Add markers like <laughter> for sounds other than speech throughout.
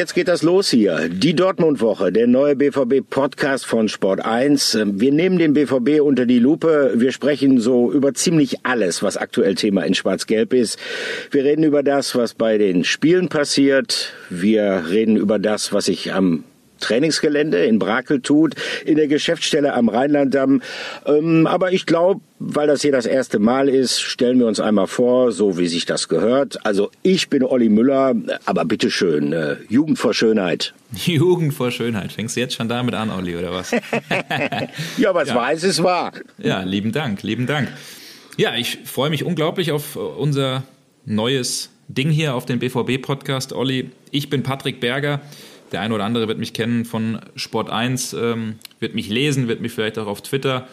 Jetzt geht das los hier. Die Dortmund-Woche, der neue BVB-Podcast von Sport 1. Wir nehmen den BVB unter die Lupe. Wir sprechen so über ziemlich alles, was aktuell Thema in Schwarz-Gelb ist. Wir reden über das, was bei den Spielen passiert. Wir reden über das, was sich am Trainingsgelände in Brakel tut, in der Geschäftsstelle am Rheinlanddamm. Ähm, aber ich glaube, weil das hier das erste Mal ist, stellen wir uns einmal vor, so wie sich das gehört. Also ich bin Olli Müller, aber bitteschön, äh, Jugend vor Schönheit. <laughs> Jugend vor Schönheit. Fängst du jetzt schon damit an, Olli, oder was? <laughs> ja, was ja. weiß ist wahr. Ja, lieben Dank, lieben Dank. Ja, ich freue mich unglaublich auf unser neues Ding hier auf den BVB-Podcast. Olli, ich bin Patrick Berger. Der eine oder andere wird mich kennen von Sport 1, ähm, wird mich lesen, wird mich vielleicht auch auf Twitter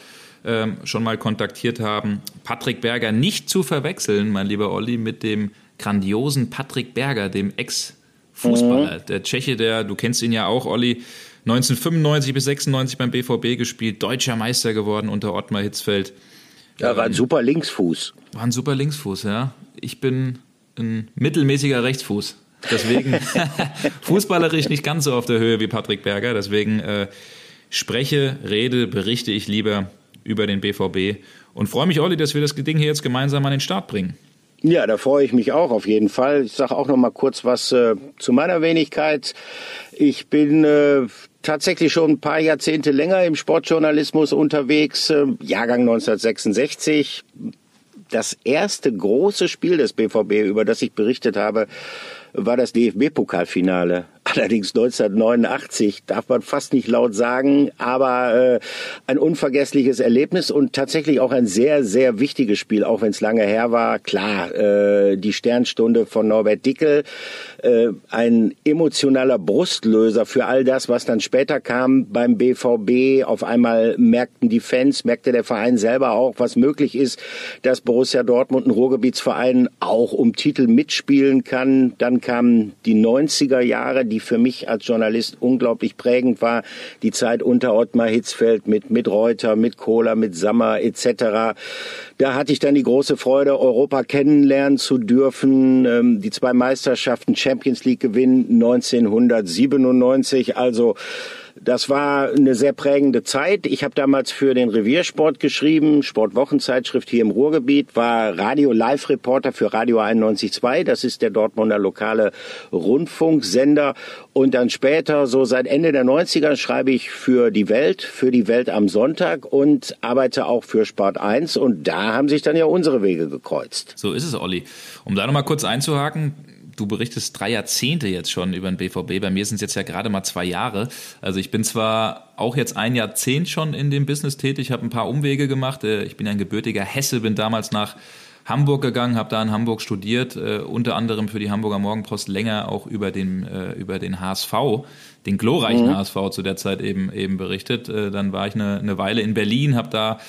ähm, schon mal kontaktiert haben. Patrick Berger nicht zu verwechseln, mein lieber Olli, mit dem grandiosen Patrick Berger, dem Ex-Fußballer. Mhm. Der Tscheche, der, du kennst ihn ja auch, Olli, 1995 bis 96 beim BVB gespielt, deutscher Meister geworden unter Ottmar Hitzfeld. Ja, war ein super Linksfuß. War ein super Linksfuß, ja. Ich bin ein mittelmäßiger Rechtsfuß. Deswegen <laughs> fußballerisch nicht ganz so auf der Höhe wie Patrick Berger. Deswegen äh, spreche, rede, berichte ich lieber über den BVB und freue mich, Olli, dass wir das Ding hier jetzt gemeinsam an den Start bringen. Ja, da freue ich mich auch auf jeden Fall. Ich sage auch noch mal kurz was äh, zu meiner Wenigkeit. Ich bin äh, tatsächlich schon ein paar Jahrzehnte länger im Sportjournalismus unterwegs. Äh, Jahrgang 1966. Das erste große Spiel des BVB, über das ich berichtet habe, war das DFB-Pokalfinale. Allerdings 1989 darf man fast nicht laut sagen, aber äh, ein unvergessliches Erlebnis und tatsächlich auch ein sehr, sehr wichtiges Spiel, auch wenn es lange her war. Klar, äh, die Sternstunde von Norbert Dickel, äh, ein emotionaler Brustlöser für all das, was dann später kam beim BVB. Auf einmal merkten die Fans, merkte der Verein selber auch, was möglich ist, dass Borussia Dortmund, ein Ruhrgebietsverein, auch um Titel mitspielen kann. Dann kamen die 90er Jahre, die für mich als Journalist unglaublich prägend war. Die Zeit unter Ottmar Hitzfeld mit, mit Reuter, mit Kohler, mit Sammer etc. Da hatte ich dann die große Freude, Europa kennenlernen zu dürfen. Ähm, die zwei Meisterschaften Champions League gewinnen 1997. Also das war eine sehr prägende Zeit. Ich habe damals für den Reviersport geschrieben, Sportwochenzeitschrift hier im Ruhrgebiet, war Radio-Live-Reporter für Radio 91.2. Das ist der Dortmunder lokale Rundfunksender. Und dann später, so seit Ende der 90er, schreibe ich für die Welt, für die Welt am Sonntag und arbeite auch für Sport 1. Und da haben sich dann ja unsere Wege gekreuzt. So ist es, Olli. Um da nochmal kurz einzuhaken, du berichtest drei Jahrzehnte jetzt schon über den BVB. Bei mir sind es jetzt ja gerade mal zwei Jahre. Also ich bin zwar auch jetzt ein Jahrzehnt schon in dem Business tätig, habe ein paar Umwege gemacht. Äh, ich bin ein gebürtiger Hesse, bin damals nach Hamburg gegangen, habe da in Hamburg studiert, äh, unter anderem für die Hamburger Morgenpost länger auch über den, äh, über den HSV, den glorreichen mhm. HSV zu der Zeit eben, eben berichtet. Äh, dann war ich eine, eine Weile in Berlin, habe da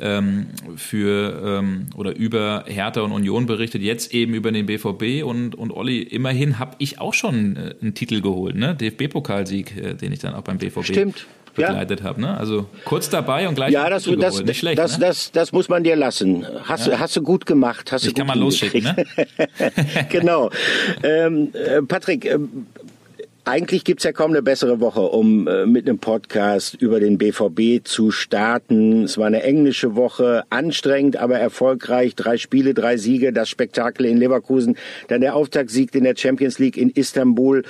ähm, für ähm, oder über Hertha und Union berichtet, jetzt eben über den BVB und, und Olli, immerhin habe ich auch schon äh, einen Titel geholt, ne? DFB-Pokalsieg, äh, den ich dann auch beim BVB Stimmt begleitet ja. habe. Ne? Also kurz dabei und gleich. Ja, das, das, Nicht schlecht, das, ne? das, das muss man dir lassen. Hast, ja. hast du gut gemacht. Hast ich du kann mal losschicken. Ne? <laughs> genau. ähm, äh, Patrick, äh, eigentlich gibt's ja kaum eine bessere Woche, um äh, mit einem Podcast über den BVB zu starten. Es war eine englische Woche, anstrengend, aber erfolgreich. Drei Spiele, drei Siege, das Spektakel in Leverkusen, dann der Auftaktsieg in der Champions League in Istanbul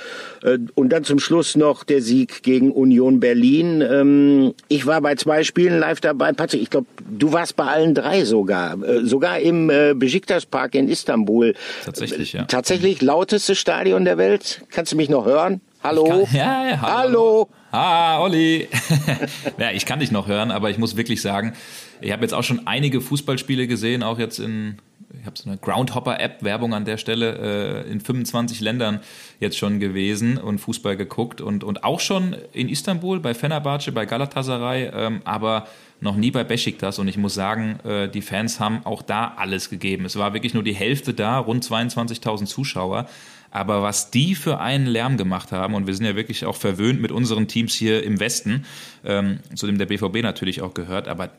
äh, und dann zum Schluss noch der Sieg gegen Union Berlin. Ähm, ich war bei zwei Spielen live dabei. Patrick, ich glaube, du warst bei allen drei sogar. Äh, sogar im äh, Besiktas Park in Istanbul. Tatsächlich, ja. Tatsächlich lauteste Stadion der Welt. Kannst du mich noch hören? Hallo? Kann, <laughs> ja, ja, hallo. hallo. Ah, Olli. <laughs> ja, ich kann dich noch hören, aber ich muss wirklich sagen, ich habe jetzt auch schon einige Fußballspiele gesehen, auch jetzt in, ich habe so eine Groundhopper-App, Werbung an der Stelle, äh, in 25 Ländern jetzt schon gewesen und Fußball geguckt und, und auch schon in Istanbul bei Fenerbahce, bei Galatasaray, ähm, aber noch nie bei Besiktas und ich muss sagen, äh, die Fans haben auch da alles gegeben. Es war wirklich nur die Hälfte da, rund 22.000 Zuschauer. Aber was die für einen Lärm gemacht haben, und wir sind ja wirklich auch verwöhnt mit unseren Teams hier im Westen, ähm, zu dem der BVB natürlich auch gehört, aber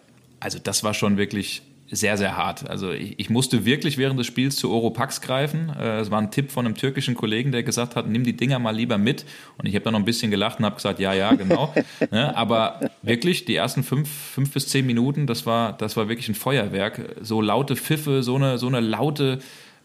also das war schon wirklich sehr, sehr hart. Also ich, ich, musste wirklich während des Spiels zu Oropax greifen. Äh, es war ein Tipp von einem türkischen Kollegen, der gesagt hat, nimm die Dinger mal lieber mit. Und ich habe dann noch ein bisschen gelacht und habe gesagt, ja, ja, genau. <laughs> ne, aber wirklich, die ersten fünf, fünf bis zehn Minuten, das war, das war wirklich ein Feuerwerk. So laute Pfiffe, so eine, so eine laute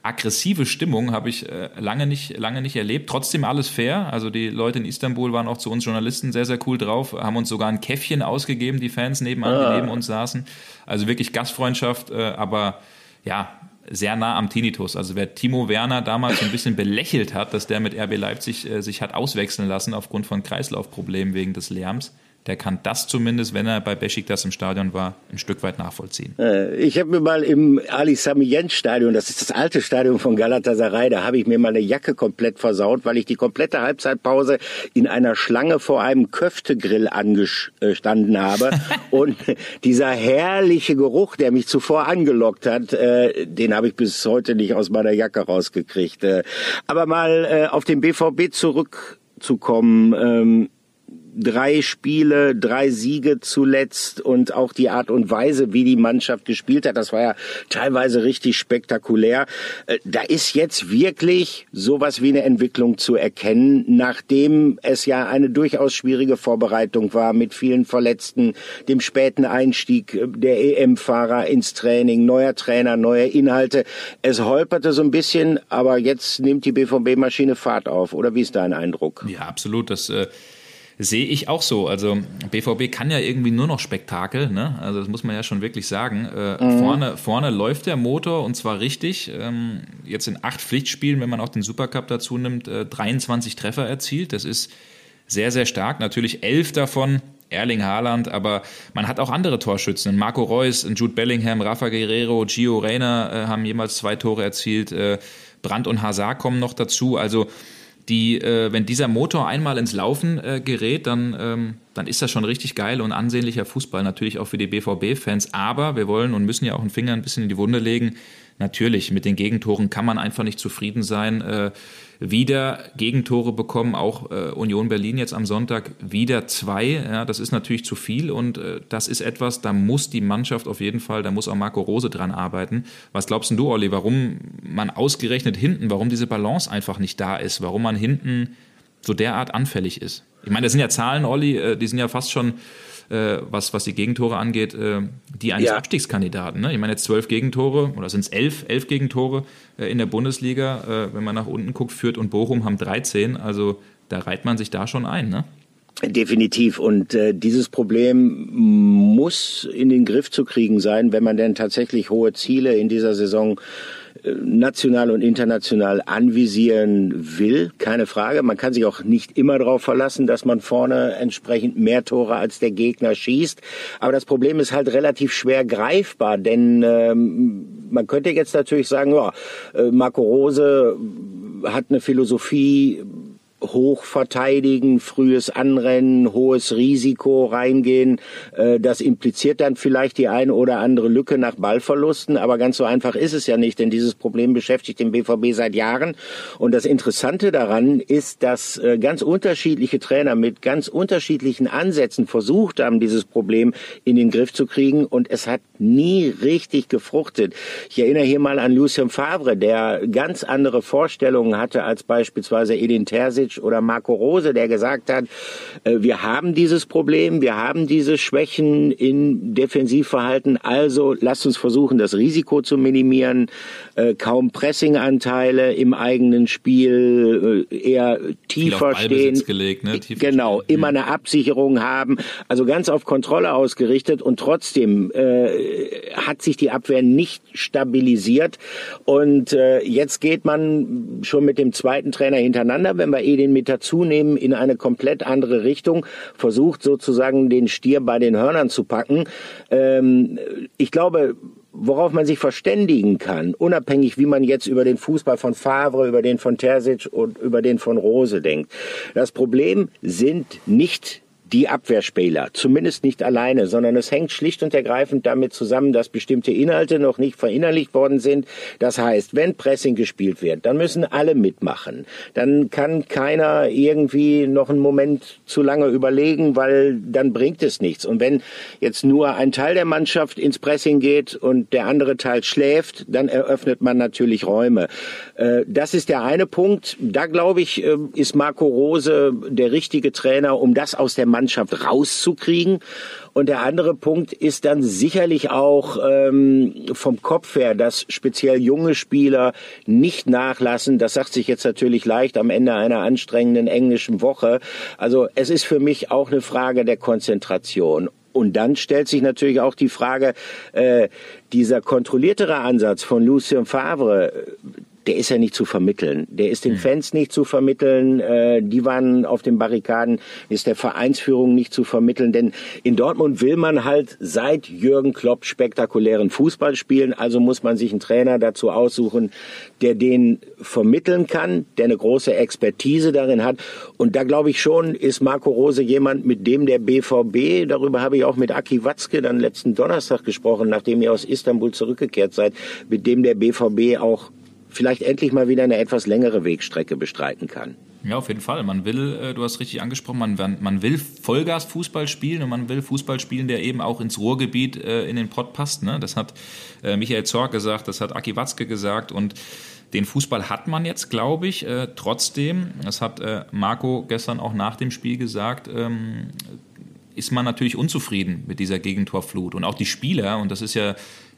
aggressive Stimmung habe ich äh, lange, nicht, lange nicht erlebt. Trotzdem alles fair. Also die Leute in Istanbul waren auch zu uns Journalisten sehr, sehr cool drauf, haben uns sogar ein Käffchen ausgegeben, die Fans nebenan, ah. die neben uns saßen. Also wirklich Gastfreundschaft, äh, aber ja, sehr nah am Tinnitus. Also wer Timo Werner damals ein bisschen belächelt hat, dass der mit RB Leipzig äh, sich hat auswechseln lassen aufgrund von Kreislaufproblemen wegen des Lärms, der kann das zumindest, wenn er bei Besiktas im Stadion war, ein Stück weit nachvollziehen. Äh, ich habe mir mal im Ali Sami Yen Stadion, das ist das alte Stadion von Galatasaray, da habe ich mir mal eine Jacke komplett versaut, weil ich die komplette Halbzeitpause in einer Schlange vor einem Köftegrill angestanden habe <laughs> und dieser herrliche Geruch, der mich zuvor angelockt hat, äh, den habe ich bis heute nicht aus meiner Jacke rausgekriegt. Äh, aber mal auf den BVB zurückzukommen. Drei Spiele, drei Siege zuletzt und auch die Art und Weise, wie die Mannschaft gespielt hat, das war ja teilweise richtig spektakulär. Äh, da ist jetzt wirklich sowas wie eine Entwicklung zu erkennen, nachdem es ja eine durchaus schwierige Vorbereitung war mit vielen Verletzten, dem späten Einstieg der EM-Fahrer ins Training, neuer Trainer, neue Inhalte. Es holperte so ein bisschen, aber jetzt nimmt die BVB-Maschine Fahrt auf. Oder wie ist dein Eindruck? Ja, absolut. Das äh Sehe ich auch so. Also BVB kann ja irgendwie nur noch Spektakel, ne? Also das muss man ja schon wirklich sagen. Äh, mhm. vorne, vorne läuft der Motor und zwar richtig. Ähm, jetzt in acht Pflichtspielen, wenn man auch den Supercup dazu nimmt, äh, 23 Treffer erzielt. Das ist sehr, sehr stark. Natürlich elf davon Erling Haaland, aber man hat auch andere Torschützen. Marco Reus, Jude Bellingham, Rafa Guerrero, Gio Reyna äh, haben jemals zwei Tore erzielt. Äh, Brandt und Hazard kommen noch dazu. Also die, äh, wenn dieser Motor einmal ins Laufen äh, gerät, dann, ähm, dann ist das schon richtig geil und ansehnlicher Fußball, natürlich auch für die BVB-Fans. Aber wir wollen und müssen ja auch einen Finger ein bisschen in die Wunde legen. Natürlich, mit den Gegentoren kann man einfach nicht zufrieden sein. Äh, wieder Gegentore bekommen, auch äh, Union Berlin jetzt am Sonntag wieder zwei. Ja, das ist natürlich zu viel und äh, das ist etwas, da muss die Mannschaft auf jeden Fall, da muss auch Marco Rose dran arbeiten. Was glaubst du, Olli, warum man ausgerechnet hinten, warum diese Balance einfach nicht da ist, warum man hinten so derart anfällig ist? Ich meine, das sind ja Zahlen, Olli, äh, die sind ja fast schon äh, was, was die Gegentore angeht, äh, die eines ja. Abstiegskandidaten. Ne? Ich meine jetzt zwölf Gegentore oder sind es elf, elf Gegentore äh, in der Bundesliga. Äh, wenn man nach unten guckt, Fürth und Bochum haben 13. Also da reiht man sich da schon ein. Ne? Definitiv. Und äh, dieses Problem muss in den Griff zu kriegen sein, wenn man denn tatsächlich hohe Ziele in dieser Saison national und international anvisieren will, keine Frage. Man kann sich auch nicht immer darauf verlassen, dass man vorne entsprechend mehr Tore als der Gegner schießt. Aber das Problem ist halt relativ schwer greifbar, denn ähm, man könnte jetzt natürlich sagen, ja, äh, Marco Rose hat eine Philosophie, hoch verteidigen, frühes Anrennen, hohes Risiko reingehen. Äh, das impliziert dann vielleicht die eine oder andere Lücke nach Ballverlusten, aber ganz so einfach ist es ja nicht, denn dieses Problem beschäftigt den BVB seit Jahren. Und das Interessante daran ist, dass äh, ganz unterschiedliche Trainer mit ganz unterschiedlichen Ansätzen versucht haben, dieses Problem in den Griff zu kriegen und es hat nie richtig gefruchtet. Ich erinnere hier mal an Lucien Favre, der ganz andere Vorstellungen hatte als beispielsweise Edin Terzic oder Marco Rose, der gesagt hat, äh, wir haben dieses Problem, wir haben diese Schwächen in Defensivverhalten, also lasst uns versuchen, das Risiko zu minimieren, äh, kaum Pressinganteile im eigenen Spiel, äh, eher tiefer stehen. Gelegt, ne? tiefer genau, stehen. immer mhm. eine Absicherung haben, also ganz auf Kontrolle ausgerichtet und trotzdem äh, hat sich die Abwehr nicht stabilisiert und äh, jetzt geht man schon mit dem zweiten Trainer hintereinander, wenn wir eh den mit dazu nehmen, in eine komplett andere Richtung, versucht sozusagen den Stier bei den Hörnern zu packen. Ähm, ich glaube, worauf man sich verständigen kann, unabhängig wie man jetzt über den Fußball von Favre, über den von Terzic und über den von Rose denkt. Das Problem sind nicht die Abwehrspieler, zumindest nicht alleine, sondern es hängt schlicht und ergreifend damit zusammen, dass bestimmte Inhalte noch nicht verinnerlicht worden sind. Das heißt, wenn Pressing gespielt wird, dann müssen alle mitmachen. Dann kann keiner irgendwie noch einen Moment zu lange überlegen, weil dann bringt es nichts. Und wenn jetzt nur ein Teil der Mannschaft ins Pressing geht und der andere Teil schläft, dann eröffnet man natürlich Räume. Äh, das ist der eine Punkt. Da glaube ich, äh, ist Marco Rose der richtige Trainer, um das aus der Mannschaft rauszukriegen. Und der andere Punkt ist dann sicherlich auch ähm, vom Kopf her, dass speziell junge Spieler nicht nachlassen. Das sagt sich jetzt natürlich leicht am Ende einer anstrengenden englischen Woche. Also es ist für mich auch eine Frage der Konzentration. Und dann stellt sich natürlich auch die Frage, äh, dieser kontrolliertere Ansatz von Lucien Favre, der ist ja nicht zu vermitteln. Der ist den mhm. Fans nicht zu vermitteln. Äh, die waren auf den Barrikaden. Ist der Vereinsführung nicht zu vermitteln. Denn in Dortmund will man halt seit Jürgen Klopp spektakulären Fußball spielen. Also muss man sich einen Trainer dazu aussuchen, der den vermitteln kann, der eine große Expertise darin hat. Und da glaube ich schon, ist Marco Rose jemand, mit dem der BVB, darüber habe ich auch mit Aki Watzke dann letzten Donnerstag gesprochen, nachdem ihr aus Istanbul zurückgekehrt seid, mit dem der BVB auch vielleicht endlich mal wieder eine etwas längere Wegstrecke bestreiten kann. Ja, auf jeden Fall. Man will, äh, du hast richtig angesprochen, man, man will Vollgas-Fußball spielen und man will Fußball spielen, der eben auch ins Ruhrgebiet äh, in den Pott passt. Ne? Das hat äh, Michael Zorg gesagt, das hat Aki Watzke gesagt und den Fußball hat man jetzt, glaube ich. trotzdem, das hat Marco gestern auch nach dem Spiel gesagt, ähm, ist man natürlich unzufrieden mit dieser Gegentorflut. Und auch die Spieler, und das ist ja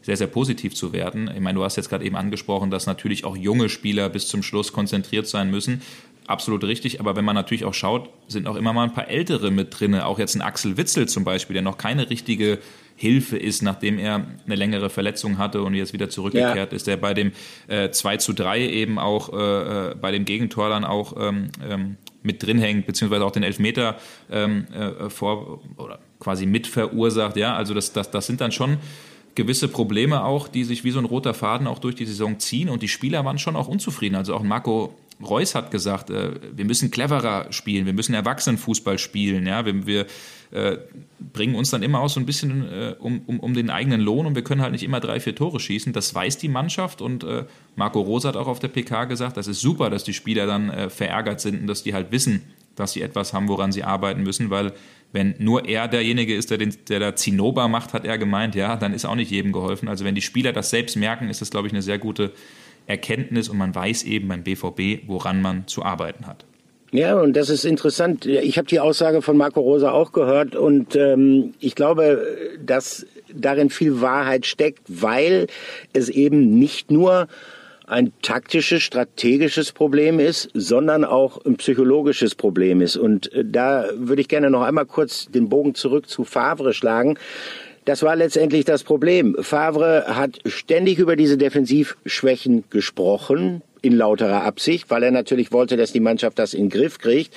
sehr, sehr positiv zu werden. Ich meine, du hast jetzt gerade eben angesprochen, dass natürlich auch junge Spieler bis zum Schluss konzentriert sein müssen. Absolut richtig, aber wenn man natürlich auch schaut, sind auch immer mal ein paar Ältere mit drin. Auch jetzt ein Axel Witzel zum Beispiel, der noch keine richtige Hilfe ist, nachdem er eine längere Verletzung hatte und jetzt wieder zurückgekehrt ja. ist, der bei dem äh, 2 zu 3 eben auch äh, äh, bei dem Gegentor dann auch ähm, ähm, mit drin hängt, beziehungsweise auch den Elfmeter ähm, äh, vor oder quasi mit verursacht. Ja, also das, das, das sind dann schon gewisse Probleme auch, die sich wie so ein roter Faden auch durch die Saison ziehen und die Spieler waren schon auch unzufrieden. Also auch Marco Reus hat gesagt, äh, wir müssen cleverer spielen, wir müssen Erwachsenenfußball spielen, ja, wir, wir äh, bringen uns dann immer auch so ein bisschen äh, um, um, um den eigenen Lohn und wir können halt nicht immer drei, vier Tore schießen. Das weiß die Mannschaft und äh, Marco Rose hat auch auf der PK gesagt, das ist super, dass die Spieler dann äh, verärgert sind und dass die halt wissen, dass sie etwas haben, woran sie arbeiten müssen, weil wenn nur er derjenige ist, der, den, der da Zinnober macht, hat er gemeint, ja, dann ist auch nicht jedem geholfen. Also wenn die Spieler das selbst merken, ist das, glaube ich, eine sehr gute Erkenntnis und man weiß eben beim BVB, woran man zu arbeiten hat. Ja, und das ist interessant. Ich habe die Aussage von Marco Rosa auch gehört und ähm, ich glaube, dass darin viel Wahrheit steckt, weil es eben nicht nur ein taktisches, strategisches Problem ist, sondern auch ein psychologisches Problem ist. Und äh, da würde ich gerne noch einmal kurz den Bogen zurück zu Favre schlagen. Das war letztendlich das Problem. Favre hat ständig über diese Defensivschwächen gesprochen, in lauterer Absicht, weil er natürlich wollte, dass die Mannschaft das in den Griff kriegt.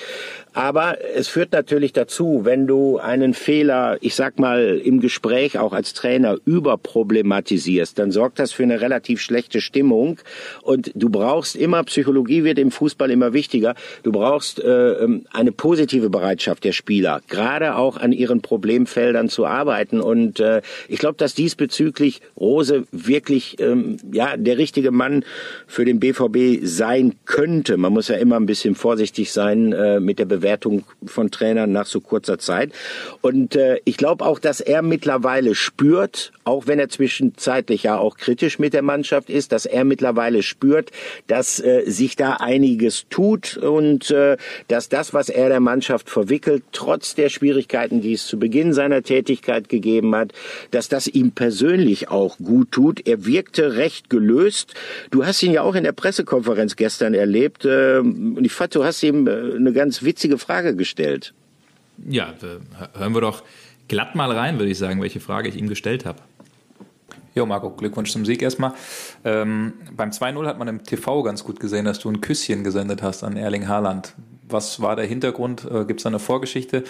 Aber es führt natürlich dazu, wenn du einen Fehler, ich sag mal, im Gespräch auch als Trainer überproblematisierst, dann sorgt das für eine relativ schlechte Stimmung. Und du brauchst immer, Psychologie wird im Fußball immer wichtiger, du brauchst äh, ähm, eine positive Bereitschaft der Spieler, gerade auch an ihren Problemfeldern zu arbeiten. Und äh, ich glaube, dass diesbezüglich Rose wirklich ähm, ja der richtige Mann für den BVB sein könnte. Man muss ja immer ein bisschen vorsichtig sein äh, mit der Bewegung Bewertung von Trainern nach so kurzer Zeit. Und äh, ich glaube auch, dass er mittlerweile spürt, auch wenn er zwischenzeitlich ja auch kritisch mit der Mannschaft ist, dass er mittlerweile spürt, dass äh, sich da einiges tut und äh, dass das, was er der Mannschaft verwickelt, trotz der Schwierigkeiten, die es zu Beginn seiner Tätigkeit gegeben hat, dass das ihm persönlich auch gut tut. Er wirkte recht gelöst. Du hast ihn ja auch in der Pressekonferenz gestern erlebt äh, und ich fand, du hast ihm äh, eine ganz witzige wichtige Frage gestellt. Ja, hören wir doch glatt mal rein, würde ich sagen, welche Frage ich ihm gestellt habe. Jo, Marco, Glückwunsch zum Sieg erstmal. Ähm, beim 2-0 hat man im TV ganz gut gesehen, dass du ein Küsschen gesendet hast an Erling Haaland. Was war der Hintergrund? Äh, Gibt es da eine Vorgeschichte?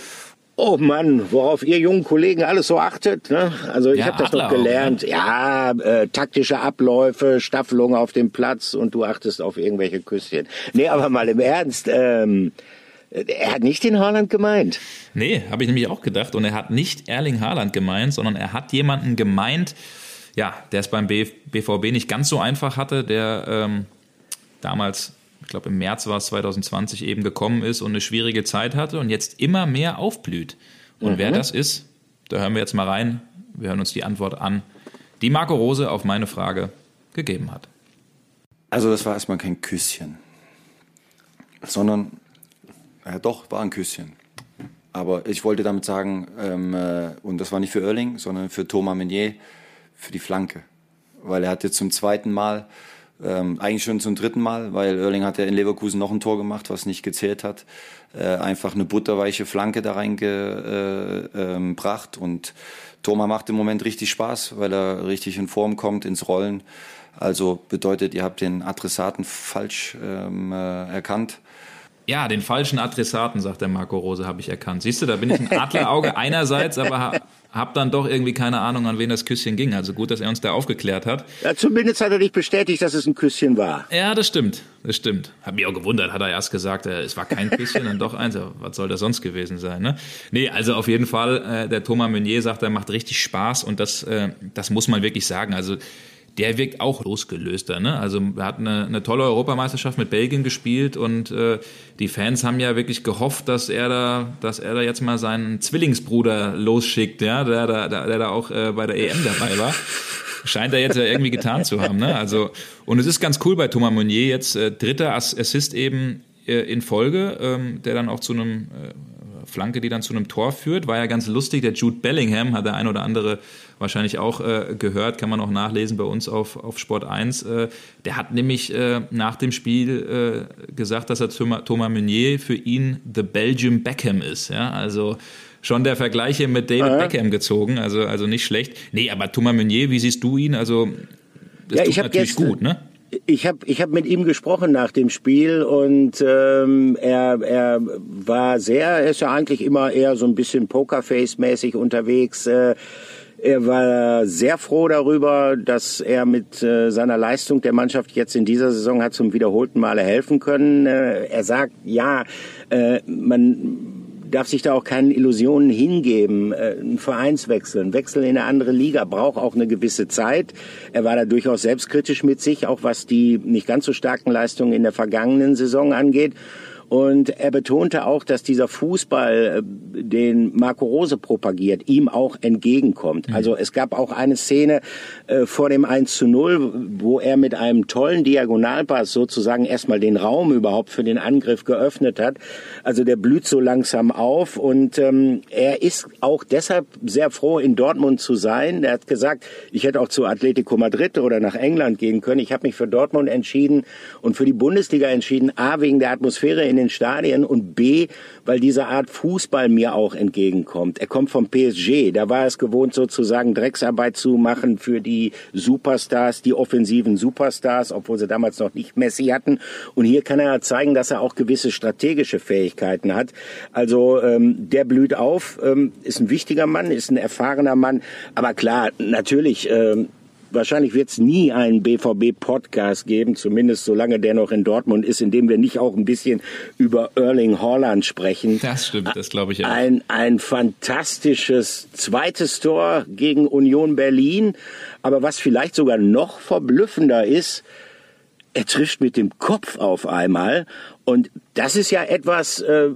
Oh Mann, worauf ihr jungen Kollegen alles so achtet. Ne? Also ich ja, habe das noch gelernt. Auch, ne? Ja, äh, taktische Abläufe, Staffelung auf dem Platz und du achtest auf irgendwelche Küsschen. Nee, aber mal im Ernst. Ähm, Er hat nicht den Haaland gemeint. Nee, habe ich nämlich auch gedacht. Und er hat nicht Erling Haaland gemeint, sondern er hat jemanden gemeint, ja, der es beim BVB nicht ganz so einfach hatte, der ähm, damals, ich glaube im März war es 2020, eben gekommen ist und eine schwierige Zeit hatte und jetzt immer mehr aufblüht. Und mhm. wer das ist, da hören wir jetzt mal rein. Wir hören uns die Antwort an, die Marco Rose auf meine Frage gegeben hat. Also das war erstmal kein Küsschen, sondern ja, doch, war ein Küsschen. Aber ich wollte damit sagen, ähm, äh, und das war nicht für Erling, sondern für Thomas Meunier, für die Flanke. Weil er hatte zum zweiten Mal, ähm, eigentlich schon zum dritten Mal, weil Erling hat ja in Leverkusen noch ein Tor gemacht, was nicht gezählt hat, äh, einfach eine butterweiche Flanke da reingebracht. Äh, ähm, und Thomas macht im Moment richtig Spaß, weil er richtig in Form kommt, ins Rollen. Also bedeutet, ihr habt den Adressaten falsch ähm, äh, erkannt. Ja, den falschen Adressaten, sagt der Marco Rose, habe ich erkannt. Siehst du, da bin ich ein Adlerauge <laughs> einerseits, aber ha, habe dann doch irgendwie keine Ahnung, an wen das Küsschen ging. Also gut, dass er uns da aufgeklärt hat. Ja, zumindest hat er dich bestätigt, dass es ein Küsschen war. Ja, das stimmt. Das stimmt. Hab mich auch gewundert, hat er erst gesagt, äh, es war kein Küsschen, dann doch eins. Was soll das sonst gewesen sein? Ne? Nee, also auf jeden Fall, äh, der Thomas Meunier sagt, er macht richtig Spaß und das, äh, das muss man wirklich sagen. Also der wirkt auch losgelöster. Ne? Also er hat eine, eine tolle Europameisterschaft mit Belgien gespielt und äh, die Fans haben ja wirklich gehofft, dass er da, dass er da jetzt mal seinen Zwillingsbruder losschickt, ja, der, der, der da auch äh, bei der EM dabei war. Scheint er jetzt ja irgendwie getan zu haben. Ne? Also und es ist ganz cool bei Thomas Meunier jetzt äh, dritter Assist eben äh, in Folge, ähm, der dann auch zu einem äh, Flanke, die dann zu einem Tor führt. War ja ganz lustig. Der Jude Bellingham hat der ein oder andere wahrscheinlich auch äh, gehört, kann man auch nachlesen bei uns auf, auf Sport 1. Äh, der hat nämlich äh, nach dem Spiel äh, gesagt, dass er Thomas Meunier für ihn The Belgium Beckham ist. Ja? Also schon der Vergleich hier mit David Beckham gezogen, also, also nicht schlecht. Nee, aber Thomas Meunier, wie siehst du ihn? Also das ja, tut natürlich gestern, gut, ne? Ich habe ich hab mit ihm gesprochen nach dem Spiel und ähm, er, er war sehr, er ist ja eigentlich immer eher so ein bisschen Pokerface-mäßig unterwegs. Äh, er war sehr froh darüber, dass er mit äh, seiner Leistung der Mannschaft jetzt in dieser Saison hat zum wiederholten Male helfen können. Äh, er sagt, ja, äh, man darf sich da auch keinen Illusionen hingeben. Äh, ein Vereinswechsel, ein Wechsel in eine andere Liga braucht auch eine gewisse Zeit. Er war da durchaus selbstkritisch mit sich, auch was die nicht ganz so starken Leistungen in der vergangenen Saison angeht. Und er betonte auch, dass dieser Fußball, äh, den Marco Rose propagiert, ihm auch entgegenkommt. Mhm. Also es gab auch eine Szene äh, vor dem 1 zu 0, wo er mit einem tollen Diagonalpass sozusagen erstmal den Raum überhaupt für den Angriff geöffnet hat. Also der blüht so langsam auf und ähm, er ist auch deshalb sehr froh, in Dortmund zu sein. Er hat gesagt, ich hätte auch zu Atletico Madrid oder nach England gehen können. Ich habe mich für Dortmund entschieden und für die Bundesliga entschieden, A, wegen der Atmosphäre in den Stadien und B, weil diese Art Fußball mir auch entgegenkommt. Er kommt vom PSG, da war es gewohnt sozusagen Drecksarbeit zu machen für die Superstars, die offensiven Superstars, obwohl sie damals noch nicht Messi hatten. Und hier kann er zeigen, dass er auch gewisse strategische Fähigkeiten hat. Also ähm, der blüht auf, ähm, ist ein wichtiger Mann, ist ein erfahrener Mann. Aber klar, natürlich. Ähm, wahrscheinlich wird es nie einen BVB-Podcast geben, zumindest solange der noch in Dortmund ist, in dem wir nicht auch ein bisschen über Erling Haaland sprechen. Das stimmt, das glaube ich ja. Ein, ein fantastisches zweites Tor gegen Union Berlin. Aber was vielleicht sogar noch verblüffender ist, er trifft mit dem Kopf auf einmal. Und das ist ja etwas, äh,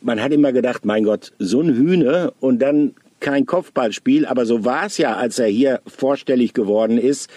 man hat immer gedacht, mein Gott, so ein Hühne und dann kein Kopfballspiel, aber so war es ja, als er hier vorstellig geworden ist,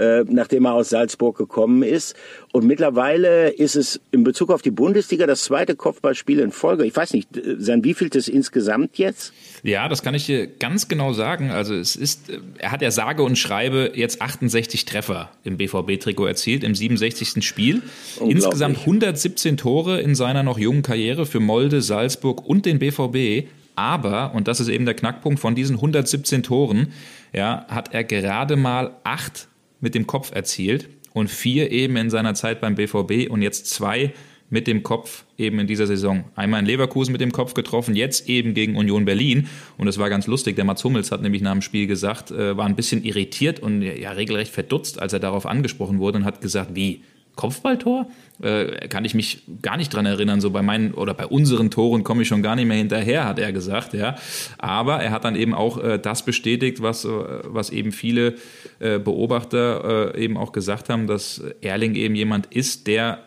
äh, nachdem er aus Salzburg gekommen ist. Und mittlerweile ist es in Bezug auf die Bundesliga das zweite Kopfballspiel in Folge. Ich weiß nicht, sein wievieltes insgesamt jetzt? Ja, das kann ich dir ganz genau sagen. Also es ist, er hat ja sage und schreibe jetzt 68 Treffer im BVB-Trikot erzielt, im 67. Spiel. Insgesamt 117 Tore in seiner noch jungen Karriere für Molde, Salzburg und den BVB. Aber, und das ist eben der Knackpunkt, von diesen 117 Toren ja, hat er gerade mal acht mit dem Kopf erzielt und vier eben in seiner Zeit beim BVB und jetzt zwei mit dem Kopf eben in dieser Saison. Einmal in Leverkusen mit dem Kopf getroffen, jetzt eben gegen Union Berlin. Und es war ganz lustig. Der Mats Hummels hat nämlich nach dem Spiel gesagt, äh, war ein bisschen irritiert und ja regelrecht verdutzt, als er darauf angesprochen wurde und hat gesagt, wie Kopfballtor? Äh, kann ich mich gar nicht dran erinnern. So bei meinen oder bei unseren Toren komme ich schon gar nicht mehr hinterher, hat er gesagt. Ja, aber er hat dann eben auch äh, das bestätigt, was äh, was eben viele äh, Beobachter äh, eben auch gesagt haben, dass Erling eben jemand ist, der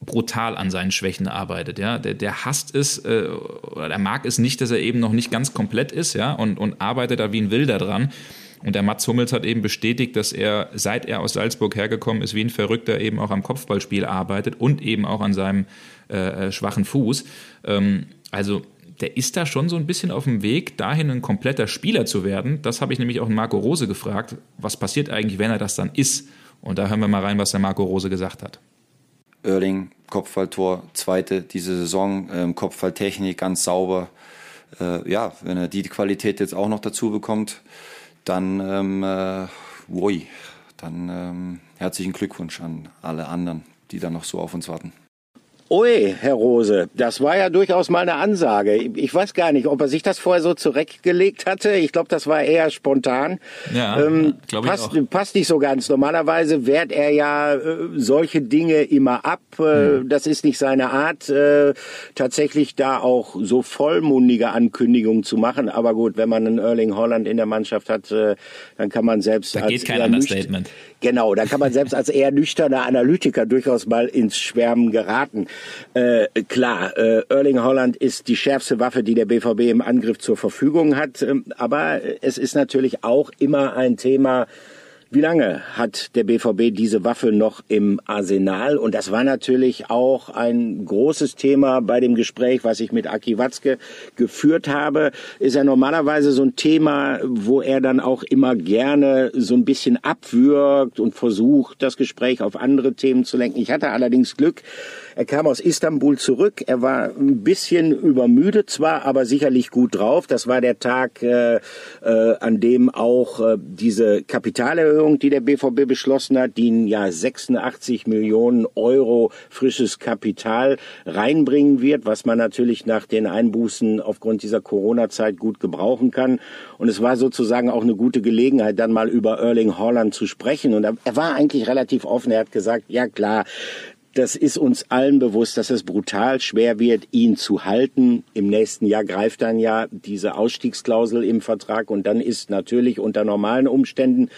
brutal an seinen Schwächen arbeitet, ja, der, der hasst es äh, oder der mag es nicht, dass er eben noch nicht ganz komplett ist, ja, und, und arbeitet da wie ein Wilder dran. Und der Mats Hummels hat eben bestätigt, dass er, seit er aus Salzburg hergekommen ist, wie ein Verrückter eben auch am Kopfballspiel arbeitet und eben auch an seinem äh, äh, schwachen Fuß. Ähm, also der ist da schon so ein bisschen auf dem Weg, dahin ein kompletter Spieler zu werden. Das habe ich nämlich auch Marco Rose gefragt. Was passiert eigentlich, wenn er das dann ist? Und da hören wir mal rein, was der Marco Rose gesagt hat. Erling, Kopfballtor, zweite diese Saison, ähm, Kopfballtechnik ganz sauber. Äh, ja, wenn er die Qualität jetzt auch noch dazu bekommt, dann, ähm, äh, woi, dann ähm, herzlichen Glückwunsch an alle anderen, die dann noch so auf uns warten. Ui, Herr Rose, das war ja durchaus mal eine Ansage. Ich weiß gar nicht, ob er sich das vorher so zurechtgelegt hatte. Ich glaube, das war eher spontan. Ja, ähm, passt, passt nicht so ganz. Normalerweise wehrt er ja äh, solche Dinge immer ab. Äh, hm. Das ist nicht seine Art, äh, tatsächlich da auch so vollmundige Ankündigungen zu machen. Aber gut, wenn man einen Erling Holland in der Mannschaft hat, äh, dann kann man selbst da geht kein Understatement. Genau, da kann man selbst als eher nüchterner Analytiker durchaus mal ins Schwärmen geraten. Äh, klar, äh, Erling Holland ist die schärfste Waffe, die der BVB im Angriff zur Verfügung hat. Ähm, aber es ist natürlich auch immer ein Thema, wie lange hat der BVB diese Waffe noch im Arsenal? Und das war natürlich auch ein großes Thema bei dem Gespräch, was ich mit Aki Watzke geführt habe. Ist ja normalerweise so ein Thema, wo er dann auch immer gerne so ein bisschen abwürgt und versucht, das Gespräch auf andere Themen zu lenken. Ich hatte allerdings Glück, er kam aus Istanbul zurück. Er war ein bisschen übermüdet zwar, aber sicherlich gut drauf. Das war der Tag, äh, äh, an dem auch äh, diese Kapitalerhöhung, die der BVB beschlossen hat, die ein Jahr 86 Millionen Euro frisches Kapital reinbringen wird, was man natürlich nach den Einbußen aufgrund dieser Corona-Zeit gut gebrauchen kann. Und es war sozusagen auch eine gute Gelegenheit, dann mal über Erling Haaland zu sprechen. Und er war eigentlich relativ offen. Er hat gesagt, ja klar, das ist uns allen bewusst, dass es brutal schwer wird, ihn zu halten. Im nächsten Jahr greift dann ja diese Ausstiegsklausel im Vertrag und dann ist natürlich unter normalen Umständen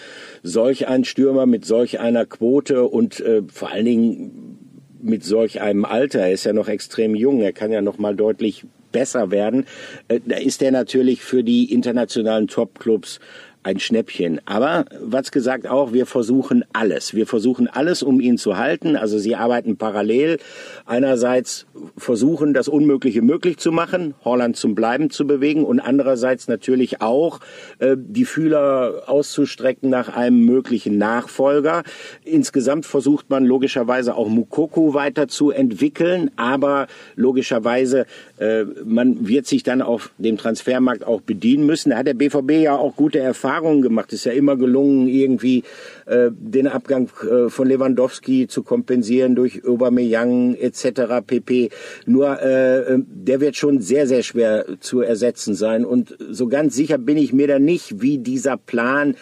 solch ein Stürmer mit solch einer Quote und äh, vor allen Dingen mit solch einem Alter, er ist ja noch extrem jung, er kann ja noch mal deutlich besser werden, äh, da ist er natürlich für die internationalen Topclubs ein Schnäppchen. Aber was gesagt auch, wir versuchen alles. Wir versuchen alles, um ihn zu halten. Also sie arbeiten parallel. Einerseits versuchen, das Unmögliche möglich zu machen, Holland zum Bleiben zu bewegen und andererseits natürlich auch äh, die Fühler auszustrecken nach einem möglichen Nachfolger. Insgesamt versucht man logischerweise auch Mukoko weiterzuentwickeln, aber logischerweise äh, man wird sich dann auf dem Transfermarkt auch bedienen müssen. Da hat der BVB ja auch gute Erfahrungen gemacht. Ist ja immer gelungen, irgendwie äh, den Abgang äh, von Lewandowski zu kompensieren durch Aubameyang etc. pp. Nur äh, der wird schon sehr sehr schwer zu ersetzen sein und so ganz sicher bin ich mir da nicht, wie dieser Plan,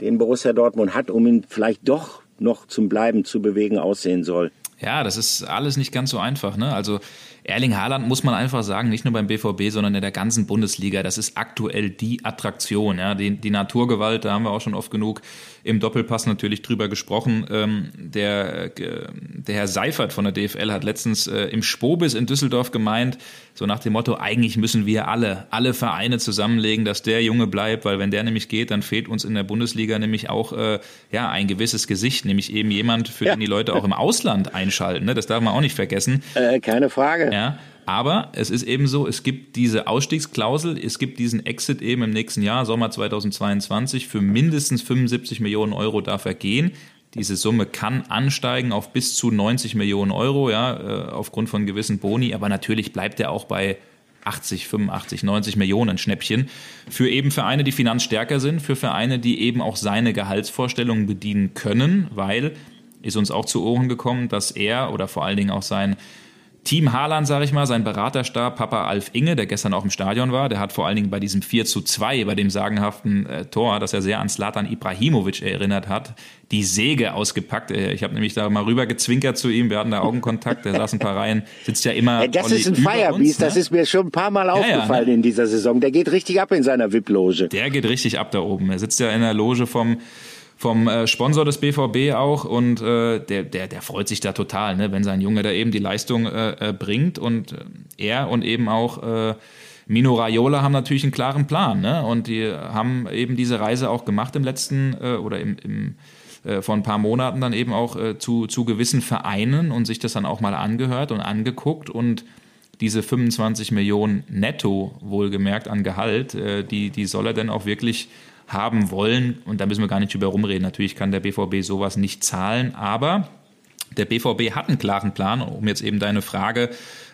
den Borussia Dortmund hat, um ihn vielleicht doch noch zum Bleiben zu bewegen, aussehen soll. Ja, das ist alles nicht ganz so einfach. Ne? Also Erling Haaland muss man einfach sagen, nicht nur beim BVB, sondern in der ganzen Bundesliga. Das ist aktuell die Attraktion. Ja? Die, die Naturgewalt, da haben wir auch schon oft genug im Doppelpass natürlich drüber gesprochen. Ähm, der, äh, der Herr Seifert von der DFL hat letztens äh, im Spobis in Düsseldorf gemeint, so nach dem Motto, eigentlich müssen wir alle, alle Vereine zusammenlegen, dass der Junge bleibt, weil wenn der nämlich geht, dann fehlt uns in der Bundesliga nämlich auch äh, ja, ein gewisses Gesicht, nämlich eben jemand, für ja. den die Leute auch im Ausland einschalten. Ne? Das darf man auch nicht vergessen. Äh, keine Frage. Ja. Aber es ist eben so, es gibt diese Ausstiegsklausel, es gibt diesen Exit eben im nächsten Jahr, Sommer 2022, für mindestens 75 Millionen Euro darf er gehen. Diese Summe kann ansteigen auf bis zu 90 Millionen Euro, ja, äh, aufgrund von gewissen Boni, aber natürlich bleibt er auch bei 80, 85, 90 Millionen Schnäppchen für eben Vereine, die finanzstärker sind, für Vereine, die eben auch seine Gehaltsvorstellungen bedienen können, weil ist uns auch zu Ohren gekommen, dass er oder vor allen Dingen auch sein Team Haaland, sage ich mal, sein Beraterstab, Papa Alf Inge, der gestern auch im Stadion war, der hat vor allen Dingen bei diesem 4 zu 2, bei dem sagenhaften äh, Tor, das er sehr an Slatan Ibrahimovic erinnert hat, die Säge ausgepackt. Äh, ich habe nämlich da mal rüber gezwinkert zu ihm, wir hatten da Augenkontakt, der saß ein paar Reihen, sitzt ja immer. das Olli ist ein Firebeast, ne? das ist mir schon ein paar Mal ja, aufgefallen ja, ne? in dieser Saison. Der geht richtig ab in seiner VIP-Loge. Der geht richtig ab da oben. Er sitzt ja in der Loge vom vom äh, Sponsor des BVB auch und äh, der, der, der freut sich da total, ne, wenn sein Junge da eben die Leistung äh, äh, bringt und äh, er und eben auch äh, Mino Raiola haben natürlich einen klaren Plan ne? und die haben eben diese Reise auch gemacht im letzten äh, oder im, im äh, vor ein paar Monaten dann eben auch äh, zu, zu gewissen Vereinen und sich das dann auch mal angehört und angeguckt und diese 25 Millionen netto wohlgemerkt an Gehalt, äh, die, die soll er dann auch wirklich haben wollen. Und da müssen wir gar nicht drüber rumreden. Natürlich kann der BVB sowas nicht zahlen, aber der BVB hat einen klaren Plan, um jetzt eben deine Frage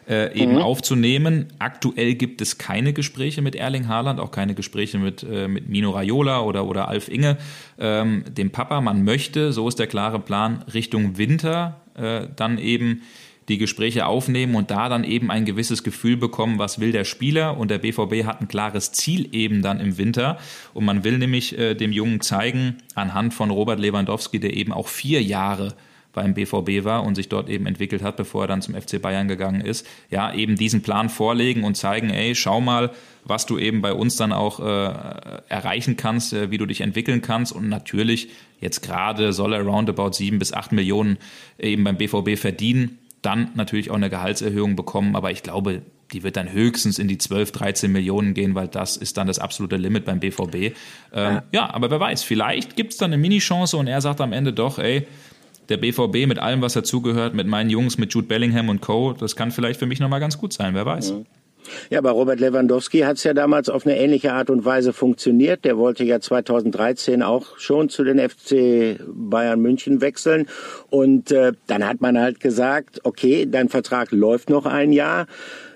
äh, eben mhm. aufzunehmen. Aktuell gibt es keine Gespräche mit Erling Haaland, auch keine Gespräche mit, äh, mit Mino Raiola oder, oder Alf Inge, ähm, dem Papa. Man möchte, so ist der klare Plan, Richtung Winter äh, dann eben die Gespräche aufnehmen und da dann eben ein gewisses Gefühl bekommen, was will der Spieler. Und der BVB hat ein klares Ziel eben dann im Winter. Und man will nämlich äh, dem Jungen zeigen, anhand von Robert Lewandowski, der eben auch vier Jahre beim BVB war und sich dort eben entwickelt hat, bevor er dann zum FC Bayern gegangen ist, ja, eben diesen Plan vorlegen und zeigen, ey, schau mal, was du eben bei uns dann auch äh, erreichen kannst, äh, wie du dich entwickeln kannst. Und natürlich, jetzt gerade soll er roundabout sieben bis acht Millionen eben beim BVB verdienen dann natürlich auch eine Gehaltserhöhung bekommen, aber ich glaube, die wird dann höchstens in die 12, 13 Millionen gehen, weil das ist dann das absolute Limit beim BVB. Ähm, ja. ja. aber wer weiß, vielleicht gibt es dann eine Mini-Chance und er sagt am Ende doch, ey, der BVB mit allem, was dazugehört, mit meinen Jungs, mit Jude Bellingham und Co., das kann vielleicht für mich nochmal ganz gut sein, wer weiß. Mhm. Ja, bei Robert Lewandowski hat es ja damals auf eine ähnliche Art und Weise funktioniert. Der wollte ja 2013 auch schon zu den FC Bayern München wechseln. Und äh, dann hat man halt gesagt, okay, dein Vertrag läuft noch ein Jahr.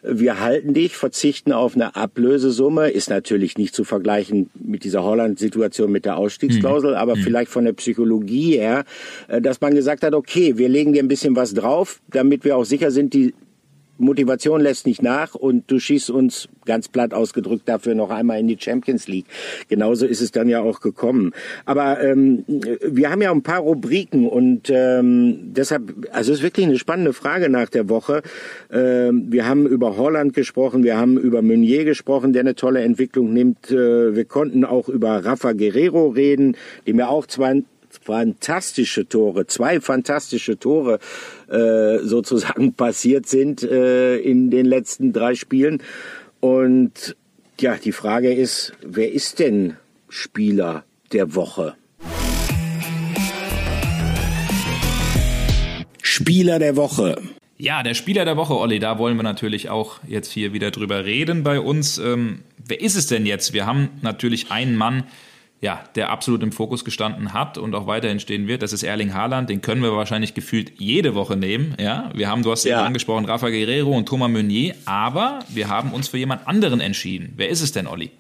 Wir halten dich, verzichten auf eine Ablösesumme, ist natürlich nicht zu vergleichen mit dieser Holland-Situation mit der Ausstiegsklausel, mhm. aber mhm. vielleicht von der Psychologie her, äh, dass man gesagt hat, okay, wir legen dir ein bisschen was drauf, damit wir auch sicher sind, die Motivation lässt nicht nach und du schießt uns ganz platt ausgedrückt dafür noch einmal in die Champions League. Genauso ist es dann ja auch gekommen. Aber ähm, wir haben ja ein paar Rubriken und ähm, deshalb, also es ist wirklich eine spannende Frage nach der Woche. Ähm, wir haben über Holland gesprochen, wir haben über Meunier gesprochen, der eine tolle Entwicklung nimmt. Äh, wir konnten auch über Rafa Guerrero reden, dem ja auch zwei fantastische Tore, zwei fantastische Tore äh, sozusagen <laughs> passiert sind äh, in den letzten drei Spielen. Und ja, die Frage ist, wer ist denn Spieler der Woche? Spieler der Woche. Ja, der Spieler der Woche, Olli, da wollen wir natürlich auch jetzt hier wieder drüber reden bei uns. Ähm, wer ist es denn jetzt? Wir haben natürlich einen Mann, ja, der absolut im Fokus gestanden hat und auch weiterhin stehen wird. Das ist Erling Haaland. Den können wir wahrscheinlich gefühlt jede Woche nehmen. Ja, wir haben, du hast ja. eben angesprochen, Rafa Guerrero und Thomas Meunier. Aber wir haben uns für jemand anderen entschieden. Wer ist es denn, Olli?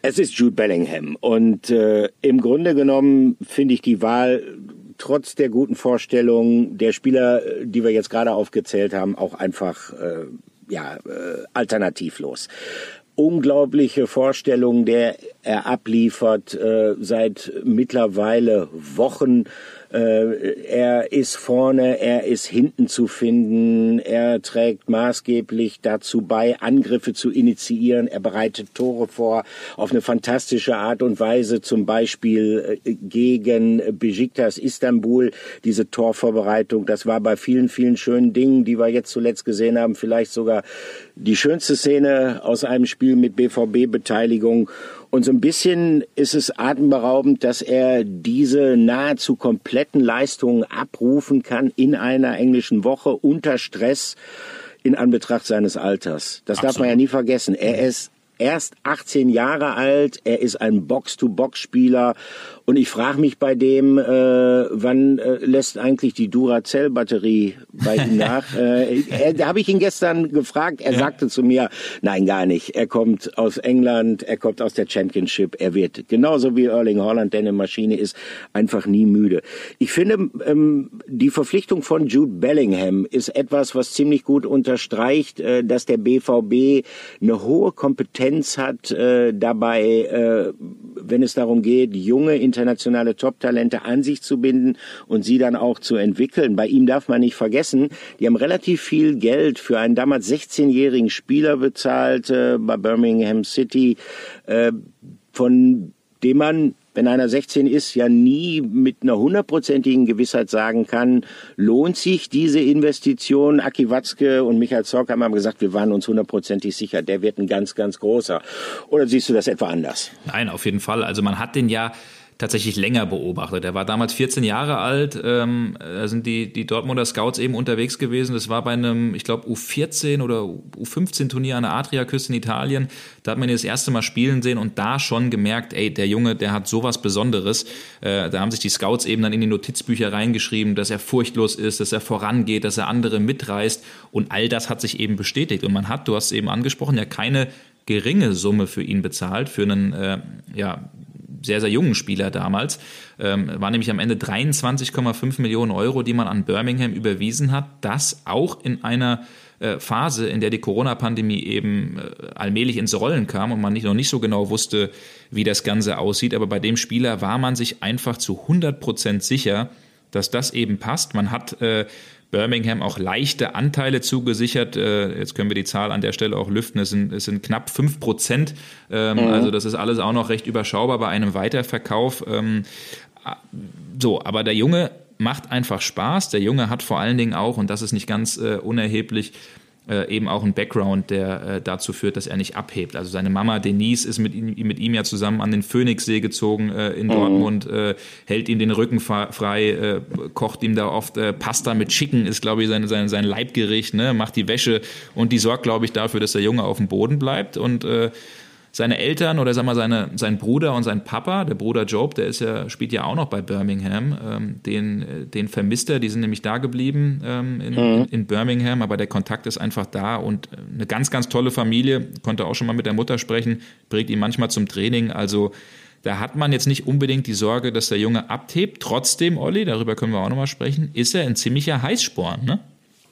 Es ist Jude Bellingham. Und äh, im Grunde genommen finde ich die Wahl trotz der guten Vorstellungen der Spieler, die wir jetzt gerade aufgezählt haben, auch einfach äh, ja, äh, alternativlos unglaubliche Vorstellung, der er abliefert äh, seit mittlerweile Wochen äh, er ist vorne, er ist hinten zu finden, er trägt maßgeblich dazu bei, Angriffe zu initiieren, er bereitet Tore vor auf eine fantastische Art und Weise, zum Beispiel äh, gegen Besiktas Istanbul, diese Torvorbereitung, das war bei vielen, vielen schönen Dingen, die wir jetzt zuletzt gesehen haben, vielleicht sogar die schönste Szene aus einem Spiel mit BVB-Beteiligung und so ein bisschen ist es atemberaubend, dass er diese nahezu kompletten Leistungen abrufen kann in einer englischen Woche unter Stress in Anbetracht seines Alters. Das Absolut. darf man ja nie vergessen. Er ist erst 18 Jahre alt, er ist ein Box-to-Box-Spieler und ich frage mich bei dem, äh, wann äh, lässt eigentlich die Duracell-Batterie bei ihm <laughs> nach? äh, da habe ich ihn gestern gefragt, er ja. sagte zu mir, nein, gar nicht. Er kommt aus England, er kommt aus der Championship, er wird genauso wie Erling Holland, der eine Maschine ist, einfach nie müde. Ich finde, ähm, die Verpflichtung von Jude Bellingham ist etwas, was ziemlich gut unterstreicht, äh, dass der BVB eine hohe Kompetenz hat äh, dabei, äh, wenn es darum geht, junge internationale Top-Talente an sich zu binden und sie dann auch zu entwickeln. Bei ihm darf man nicht vergessen, die haben relativ viel Geld für einen damals 16-jährigen Spieler bezahlt äh, bei Birmingham City, äh, von dem man wenn einer 16 ist, ja nie mit einer hundertprozentigen Gewissheit sagen kann, lohnt sich diese Investition. Aki Watzke und Michael Zorc haben gesagt, wir waren uns hundertprozentig sicher, der wird ein ganz, ganz großer. Oder siehst du das etwa anders? Nein, auf jeden Fall. Also man hat den ja tatsächlich länger beobachtet. Er war damals 14 Jahre alt, ähm, da sind die, die Dortmunder Scouts eben unterwegs gewesen. Das war bei einem, ich glaube, U14 oder U15 Turnier an der Adriaküste in Italien. Da hat man ihn das erste Mal spielen sehen und da schon gemerkt, ey, der Junge, der hat sowas Besonderes. Äh, da haben sich die Scouts eben dann in die Notizbücher reingeschrieben, dass er furchtlos ist, dass er vorangeht, dass er andere mitreißt und all das hat sich eben bestätigt. Und man hat, du hast es eben angesprochen, ja keine geringe Summe für ihn bezahlt, für einen äh, ja, sehr, sehr jungen Spieler damals. Ähm, war nämlich am Ende 23,5 Millionen Euro, die man an Birmingham überwiesen hat. Das auch in einer äh, Phase, in der die Corona-Pandemie eben äh, allmählich ins Rollen kam und man nicht, noch nicht so genau wusste, wie das Ganze aussieht. Aber bei dem Spieler war man sich einfach zu 100 Prozent sicher, dass das eben passt. Man hat äh, Birmingham auch leichte Anteile zugesichert. Äh, jetzt können wir die Zahl an der Stelle auch lüften. Es sind, es sind knapp fünf Prozent. Ähm, mhm. Also das ist alles auch noch recht überschaubar bei einem Weiterverkauf. Ähm, so, aber der Junge macht einfach Spaß. Der Junge hat vor allen Dingen auch, und das ist nicht ganz äh, unerheblich, äh, eben auch ein Background, der äh, dazu führt, dass er nicht abhebt. Also seine Mama Denise ist mit ihm, mit ihm ja zusammen an den Phoenixsee gezogen äh, in mhm. Dortmund, äh, hält ihm den Rücken frei, äh, kocht ihm da oft äh, Pasta mit Chicken, ist glaube ich sein, sein, sein Leibgericht, ne? macht die Wäsche und die sorgt glaube ich dafür, dass der Junge auf dem Boden bleibt und äh, seine Eltern oder sag mal seine, sein Bruder und sein Papa, der Bruder Job, der ist ja, spielt ja auch noch bei Birmingham, ähm, den, den vermisst er, die sind nämlich da geblieben ähm, in, mhm. in, Birmingham, aber der Kontakt ist einfach da und eine ganz, ganz tolle Familie, konnte auch schon mal mit der Mutter sprechen, bringt ihn manchmal zum Training, also da hat man jetzt nicht unbedingt die Sorge, dass der Junge abhebt. Trotzdem, Olli, darüber können wir auch nochmal sprechen, ist er ein ziemlicher Heißsporn, ne?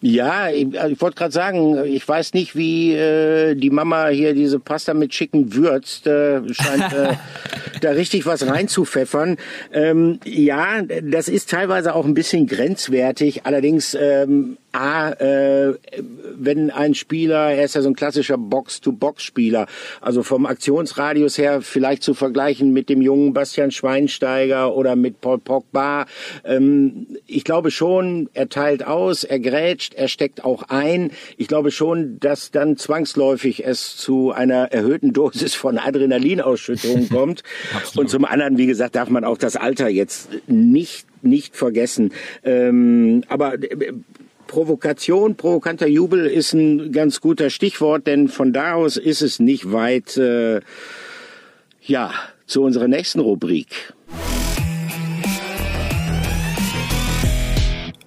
Ja, ich, also ich wollte gerade sagen, ich weiß nicht, wie äh, die Mama hier diese Pasta mit Chicken würzt. Äh, scheint äh, <laughs> da richtig was reinzupfeffern. Ähm, ja, das ist teilweise auch ein bisschen grenzwertig. Allerdings ähm, A, äh, wenn ein Spieler, er ist ja so ein klassischer Box-to-Box-Spieler, also vom Aktionsradius her vielleicht zu vergleichen mit dem jungen Bastian Schweinsteiger oder mit Paul Pogba. Ähm, ich glaube schon, er teilt aus, er grätscht, er steckt auch ein. Ich glaube schon, dass dann zwangsläufig es zu einer erhöhten Dosis von Adrenalinausschüttung <laughs> kommt. Und zum anderen, wie gesagt, darf man auch das Alter jetzt nicht nicht vergessen. Ähm, aber äh, Provokation, provokanter Jubel ist ein ganz guter Stichwort, denn von da aus ist es nicht weit, äh, ja, zu unserer nächsten Rubrik.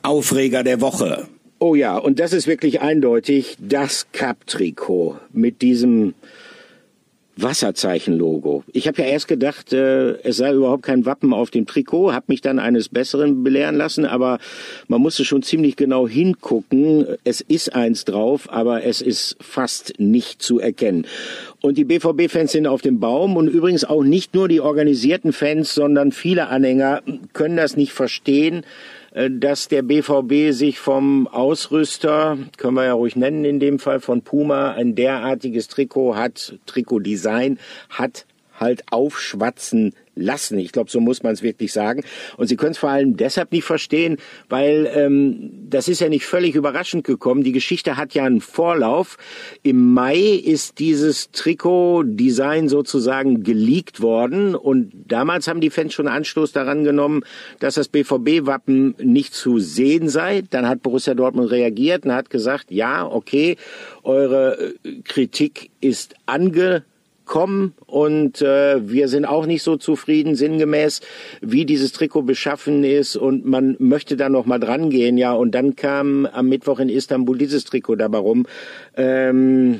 Aufreger der Woche. Oh ja, und das ist wirklich eindeutig das Cup-Trikot mit diesem Wasserzeichen-Logo. Ich habe ja erst gedacht, äh, es sei überhaupt kein Wappen auf dem Trikot, habe mich dann eines Besseren belehren lassen, aber man musste schon ziemlich genau hingucken. Es ist eins drauf, aber es ist fast nicht zu erkennen. Und die BVB-Fans sind auf dem Baum und übrigens auch nicht nur die organisierten Fans, sondern viele Anhänger können das nicht verstehen dass der BVB sich vom Ausrüster, können wir ja ruhig nennen in dem Fall von Puma, ein derartiges Trikot hat, Trikotdesign hat halt aufschwatzen lassen. Ich glaube, so muss man es wirklich sagen. Und Sie können es vor allem deshalb nicht verstehen, weil ähm, das ist ja nicht völlig überraschend gekommen. Die Geschichte hat ja einen Vorlauf. Im Mai ist dieses Trikot-Design sozusagen geleakt worden und damals haben die Fans schon Anstoß daran genommen, dass das BVB-Wappen nicht zu sehen sei. Dann hat Borussia Dortmund reagiert und hat gesagt, ja, okay, eure äh, Kritik ist ange kommen und äh, wir sind auch nicht so zufrieden, sinngemäß, wie dieses Trikot beschaffen ist und man möchte da noch mal dran gehen, ja. Und dann kam am Mittwoch in Istanbul dieses Trikot dabei rum. Ähm,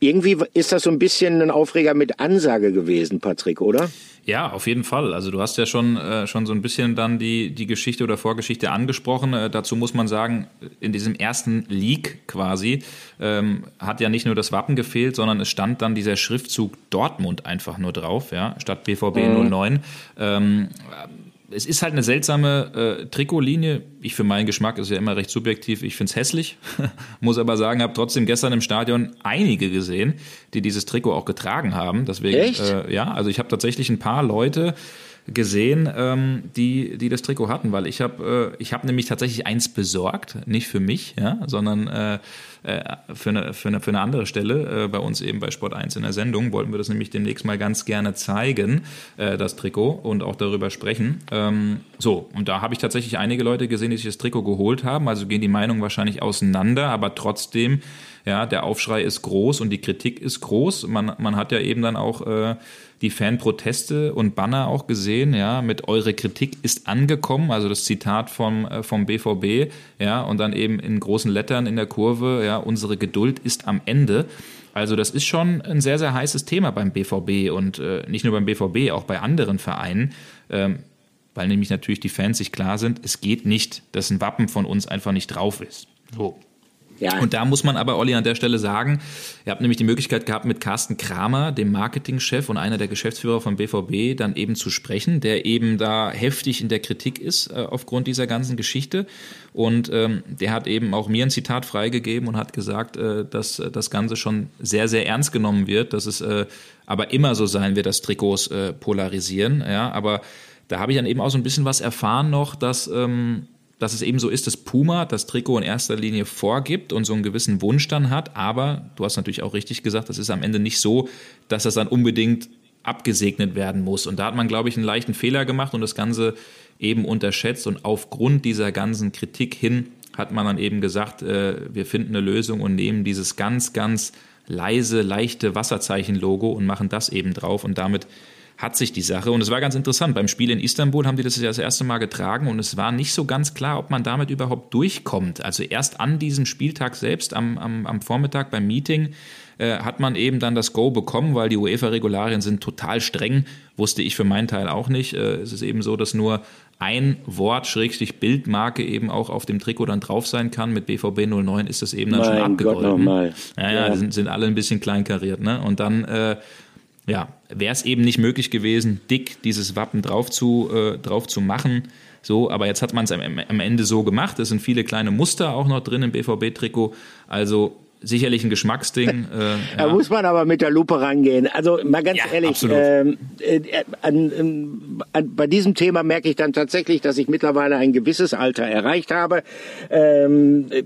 irgendwie ist das so ein bisschen ein Aufreger mit Ansage gewesen, Patrick, oder? Ja, auf jeden Fall. Also du hast ja schon, äh, schon so ein bisschen dann die, die Geschichte oder Vorgeschichte angesprochen. Äh, dazu muss man sagen, in diesem ersten Leak quasi ähm, hat ja nicht nur das Wappen gefehlt, sondern es stand dann dieser Schriftzug Dortmund einfach nur drauf, ja, statt BVB mhm. 09. Ähm, es ist halt eine seltsame äh, Trikotlinie. Ich für meinen Geschmack ist ja immer recht subjektiv. Ich finde es hässlich, <laughs> muss aber sagen, habe trotzdem gestern im Stadion einige gesehen, die dieses Trikot auch getragen haben. Deswegen, Echt? Äh, ja, also ich habe tatsächlich ein paar Leute gesehen, ähm, die, die das Trikot hatten, weil ich habe äh, ich hab nämlich tatsächlich eins besorgt, nicht für mich, ja, sondern äh, äh, für, eine, für, eine, für eine andere Stelle. Äh, bei uns eben bei Sport 1 in der Sendung wollten wir das nämlich demnächst mal ganz gerne zeigen, äh, das Trikot, und auch darüber sprechen. Ähm, so, und da habe ich tatsächlich einige Leute gesehen, die sich das Trikot geholt haben, also gehen die Meinungen wahrscheinlich auseinander, aber trotzdem ja, der Aufschrei ist groß und die Kritik ist groß. Man, man hat ja eben dann auch äh, die Fanproteste und Banner auch gesehen, ja, mit eure Kritik ist angekommen, also das Zitat vom, äh, vom BVB, ja, und dann eben in großen Lettern in der Kurve, ja, unsere Geduld ist am Ende. Also das ist schon ein sehr, sehr heißes Thema beim BVB und äh, nicht nur beim BVB, auch bei anderen Vereinen. Ähm, weil nämlich natürlich die Fans sich klar sind, es geht nicht, dass ein Wappen von uns einfach nicht drauf ist. So. Ja. Und da muss man aber, Olli, an der Stelle sagen, ihr habt nämlich die Möglichkeit gehabt, mit Carsten Kramer, dem Marketingchef und einer der Geschäftsführer von BVB, dann eben zu sprechen, der eben da heftig in der Kritik ist äh, aufgrund dieser ganzen Geschichte. Und ähm, der hat eben auch mir ein Zitat freigegeben und hat gesagt, äh, dass äh, das Ganze schon sehr, sehr ernst genommen wird, dass es äh, aber immer so sein wird, dass Trikots äh, polarisieren. Ja, aber da habe ich dann eben auch so ein bisschen was erfahren noch, dass ähm, dass es eben so ist, dass Puma das Trikot in erster Linie vorgibt und so einen gewissen Wunsch dann hat. Aber du hast natürlich auch richtig gesagt, das ist am Ende nicht so, dass das dann unbedingt abgesegnet werden muss. Und da hat man, glaube ich, einen leichten Fehler gemacht und das Ganze eben unterschätzt. Und aufgrund dieser ganzen Kritik hin hat man dann eben gesagt, äh, wir finden eine Lösung und nehmen dieses ganz, ganz leise, leichte Wasserzeichen-Logo und machen das eben drauf. Und damit hat sich die Sache. Und es war ganz interessant. Beim Spiel in Istanbul haben die das ja das erste Mal getragen und es war nicht so ganz klar, ob man damit überhaupt durchkommt. Also erst an diesem Spieltag selbst, am, am, am Vormittag beim Meeting, äh, hat man eben dann das Go bekommen, weil die UEFA-Regularien sind total streng. Wusste ich für meinen Teil auch nicht. Äh, es ist eben so, dass nur ein Wort, Schrägstrich Bildmarke eben auch auf dem Trikot dann drauf sein kann. Mit BVB 09 ist das eben dann mein schon abgegolten. Ja, ja, ja, die sind, sind alle ein bisschen kleinkariert. Ne? Und dann äh, ja, wäre es eben nicht möglich gewesen, dick dieses Wappen drauf zu, äh, drauf zu machen. So, aber jetzt hat man es am, am, Ende so gemacht. Es sind viele kleine Muster auch noch drin im BVB-Trikot. Also sicherlich ein Geschmacksding. <laughs> Äh, da ja. muss man aber mit der Lupe rangehen. Also mal ganz ja, ehrlich, ähm, äh, an, an, an, bei diesem Thema merke ich dann tatsächlich, dass ich mittlerweile ein gewisses Alter erreicht habe. Ähm, äh,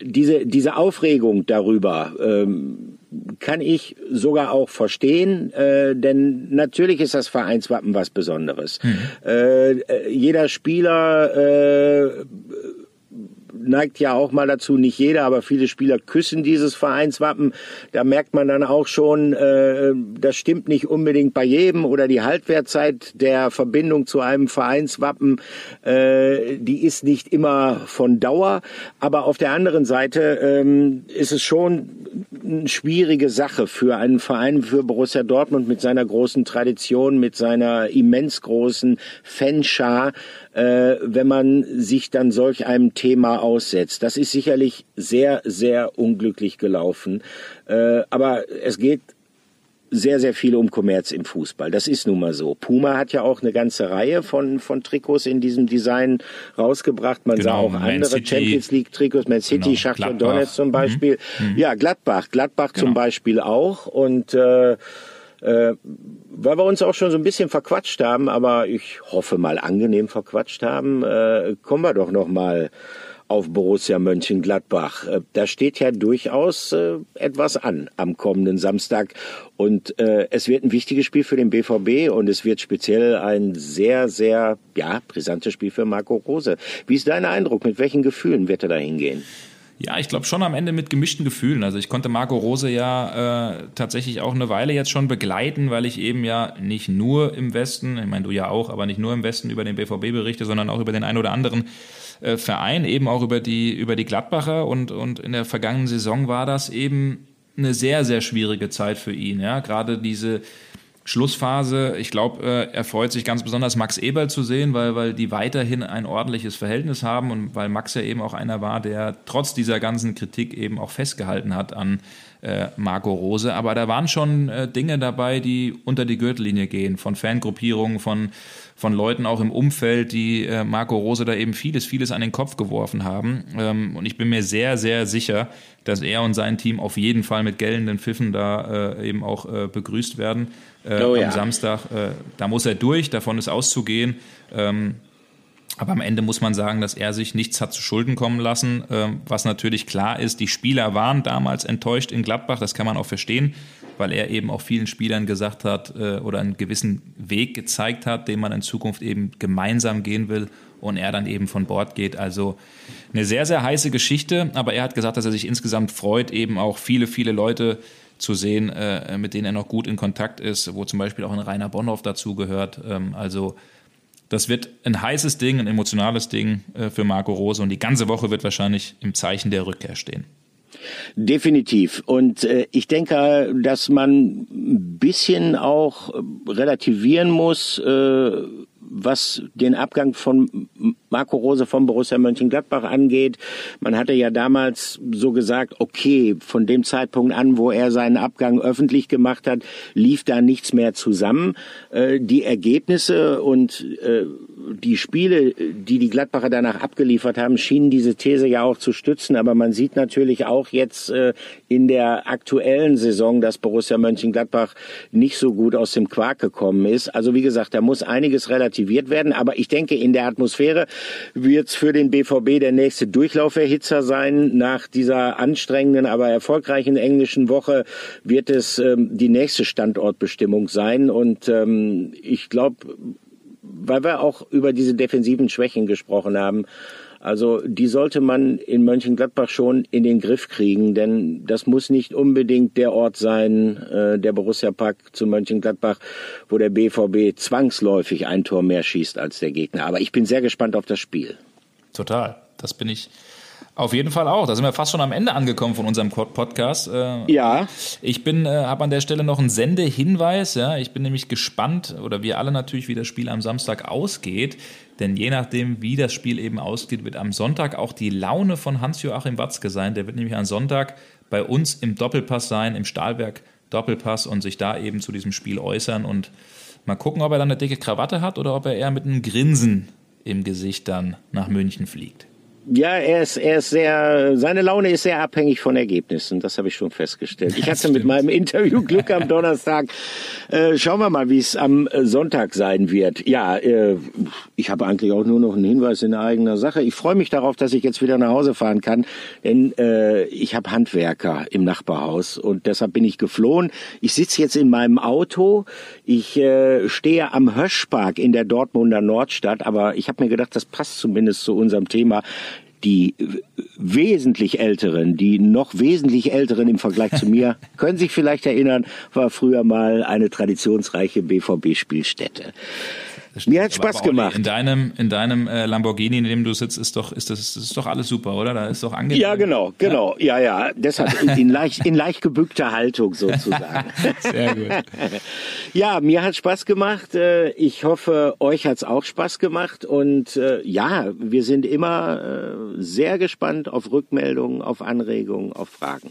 diese, diese Aufregung darüber, ähm, kann ich sogar auch verstehen, äh, denn natürlich ist das Vereinswappen was Besonderes. Mhm. Äh, jeder Spieler äh, neigt ja auch mal dazu, nicht jeder, aber viele Spieler küssen dieses Vereinswappen. Da merkt man dann auch schon, äh, das stimmt nicht unbedingt bei jedem oder die Haltwertzeit der Verbindung zu einem Vereinswappen, äh, die ist nicht immer von Dauer. Aber auf der anderen Seite ähm, ist es schon eine schwierige Sache für einen Verein, für Borussia Dortmund mit seiner großen Tradition, mit seiner immens großen Fanschar, äh, wenn man sich dann solch einem Thema aussetzt. Das ist sicherlich sehr, sehr unglücklich gelaufen. Äh, aber es geht sehr, sehr viel um Kommerz im Fußball. Das ist nun mal so. Puma hat ja auch eine ganze Reihe von, von Trikots in diesem Design rausgebracht. Man genau, sah auch Man andere City. Champions League Trikots, Man City, genau, Schachtel Donetsk zum Beispiel. Mhm. mhm. Ja, Gladbach, Gladbach genau. zum Beispiel auch. Und äh, äh, weil wir uns auch schon so ein bisschen verquatscht haben, aber ich hoffe mal angenehm verquatscht haben, äh, kommen wir doch noch mal auf Borussia Mönchengladbach. Äh, da steht ja durchaus äh, etwas an am kommenden Samstag und äh, es wird ein wichtiges Spiel für den BVB und es wird speziell ein sehr, sehr ja brisantes Spiel für Marco Rose. Wie ist dein Eindruck? Mit welchen Gefühlen wird er da hingehen? Ja, ich glaube schon am Ende mit gemischten Gefühlen. Also ich konnte Marco Rose ja äh, tatsächlich auch eine Weile jetzt schon begleiten, weil ich eben ja nicht nur im Westen, ich meine du ja auch, aber nicht nur im Westen über den BVB berichte, sondern auch über den ein oder anderen äh, Verein, eben auch über die, über die Gladbacher und, und in der vergangenen Saison war das eben eine sehr, sehr schwierige Zeit für ihn. Ja, gerade diese Schlussphase, ich glaube, äh, er freut sich ganz besonders, Max Eberl zu sehen, weil, weil die weiterhin ein ordentliches Verhältnis haben und weil Max ja eben auch einer war, der trotz dieser ganzen Kritik eben auch festgehalten hat an äh, Marco Rose. Aber da waren schon äh, Dinge dabei, die unter die Gürtellinie gehen, von Fangruppierungen, von, von Leuten auch im Umfeld, die äh, Marco Rose da eben vieles, vieles an den Kopf geworfen haben. Ähm, und ich bin mir sehr, sehr sicher, dass er und sein Team auf jeden Fall mit gellenden Pfiffen da äh, eben auch äh, begrüßt werden äh, oh, am ja. Samstag. Äh, da muss er durch, davon ist auszugehen. Ähm, aber am Ende muss man sagen, dass er sich nichts hat zu Schulden kommen lassen. Ähm, was natürlich klar ist, die Spieler waren damals enttäuscht in Gladbach, das kann man auch verstehen, weil er eben auch vielen Spielern gesagt hat äh, oder einen gewissen Weg gezeigt hat, den man in Zukunft eben gemeinsam gehen will und er dann eben von Bord geht. Also eine sehr, sehr heiße Geschichte, aber er hat gesagt, dass er sich insgesamt freut, eben auch viele, viele Leute zu sehen, äh, mit denen er noch gut in Kontakt ist, wo zum Beispiel auch ein Rainer Bonhoff dazugehört. Ähm, also das wird ein heißes Ding, ein emotionales Ding äh, für Marco Rose und die ganze Woche wird wahrscheinlich im Zeichen der Rückkehr stehen. Definitiv. Und äh, ich denke, dass man ein bisschen auch relativieren muss, äh, was den Abgang von Marco Rose vom Borussia Mönchengladbach angeht. Man hatte ja damals so gesagt, okay, von dem Zeitpunkt an, wo er seinen Abgang öffentlich gemacht hat, lief da nichts mehr zusammen. Äh, die Ergebnisse und äh, die Spiele, die die Gladbacher danach abgeliefert haben, schienen diese These ja auch zu stützen. Aber man sieht natürlich auch jetzt äh, in der aktuellen Saison, dass Borussia Mönchengladbach nicht so gut aus dem Quark gekommen ist. Also wie gesagt, da muss einiges relativiert werden. Aber ich denke, in der Atmosphäre wird es für den BVB der nächste Durchlauferhitzer sein. Nach dieser anstrengenden, aber erfolgreichen englischen Woche wird es ähm, die nächste Standortbestimmung sein. Und ähm, ich glaube, weil wir auch über diese defensiven Schwächen gesprochen haben, also die sollte man in Mönchengladbach schon in den Griff kriegen, denn das muss nicht unbedingt der Ort sein, äh, der Borussia Park zu Mönchengladbach, wo der BVB zwangsläufig ein Tor mehr schießt als der Gegner. Aber ich bin sehr gespannt auf das Spiel. Total, das bin ich auf jeden Fall auch. Da sind wir fast schon am Ende angekommen von unserem Podcast. Äh, ja. Ich bin, äh, habe an der Stelle noch einen Sendehinweis. Ja, ich bin nämlich gespannt oder wir alle natürlich, wie das Spiel am Samstag ausgeht. Denn je nachdem, wie das Spiel eben ausgeht, wird am Sonntag auch die Laune von Hans-Joachim Watzke sein. Der wird nämlich am Sonntag bei uns im Doppelpass sein, im Stahlwerk Doppelpass und sich da eben zu diesem Spiel äußern und mal gucken, ob er dann eine dicke Krawatte hat oder ob er eher mit einem Grinsen im Gesicht dann nach München fliegt. Ja, er ist, er ist sehr, seine Laune ist sehr abhängig von Ergebnissen. Das habe ich schon festgestellt. Ich hatte mit meinem Interview Glück am Donnerstag. Äh, schauen wir mal, wie es am äh, Sonntag sein wird. Ja, äh, ich habe eigentlich auch nur noch einen Hinweis in eigener Sache. Ich freue mich darauf, dass ich jetzt wieder nach Hause fahren kann, denn äh, ich habe Handwerker im Nachbarhaus und deshalb bin ich geflohen. Ich sitze jetzt in meinem Auto. Ich äh, stehe am Höschpark in der Dortmunder Nordstadt, aber ich habe mir gedacht, das passt zumindest zu unserem Thema die wesentlich älteren, die noch wesentlich älteren im Vergleich zu mir, <laughs> können sich vielleicht erinnern, war früher mal eine traditionsreiche BVB-Spielstätte. Mir hat Spaß gemacht. In deinem, in deinem äh, Lamborghini, in dem du sitzt, ist doch, ist das, ist doch alles super, oder? Da ist doch angenehm. Ja, genau, genau. Ja, ja. ja. Deshalb in leicht, in leicht gebückter Haltung sozusagen. <laughs> Sehr gut. <laughs> Ja, mir hat Spaß gemacht. Äh, ich hoffe, euch hat's auch Spaß gemacht. Und äh, ja, wir sind immer sehr gespannt auf Rückmeldungen, auf Anregungen, auf Fragen.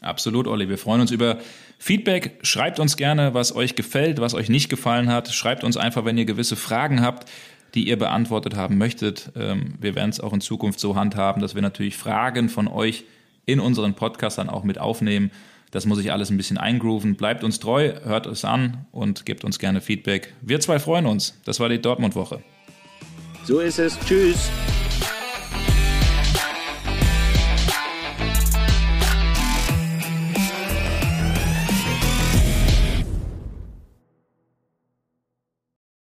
Absolut, Olli. Wir freuen uns über Feedback. Schreibt uns gerne, was euch gefällt, was euch nicht gefallen hat. Schreibt uns einfach, wenn ihr gewisse Fragen habt, die ihr beantwortet haben möchtet. Ähm, wir werden es auch in Zukunft so handhaben, dass wir natürlich Fragen von euch in unseren Podcast dann auch mit aufnehmen. Das muss ich alles ein bisschen eingrooven. Bleibt uns treu, hört es an und gebt uns gerne Feedback. Wir zwei freuen uns. Das war die Dortmund-Woche. So ist es. Tschüss.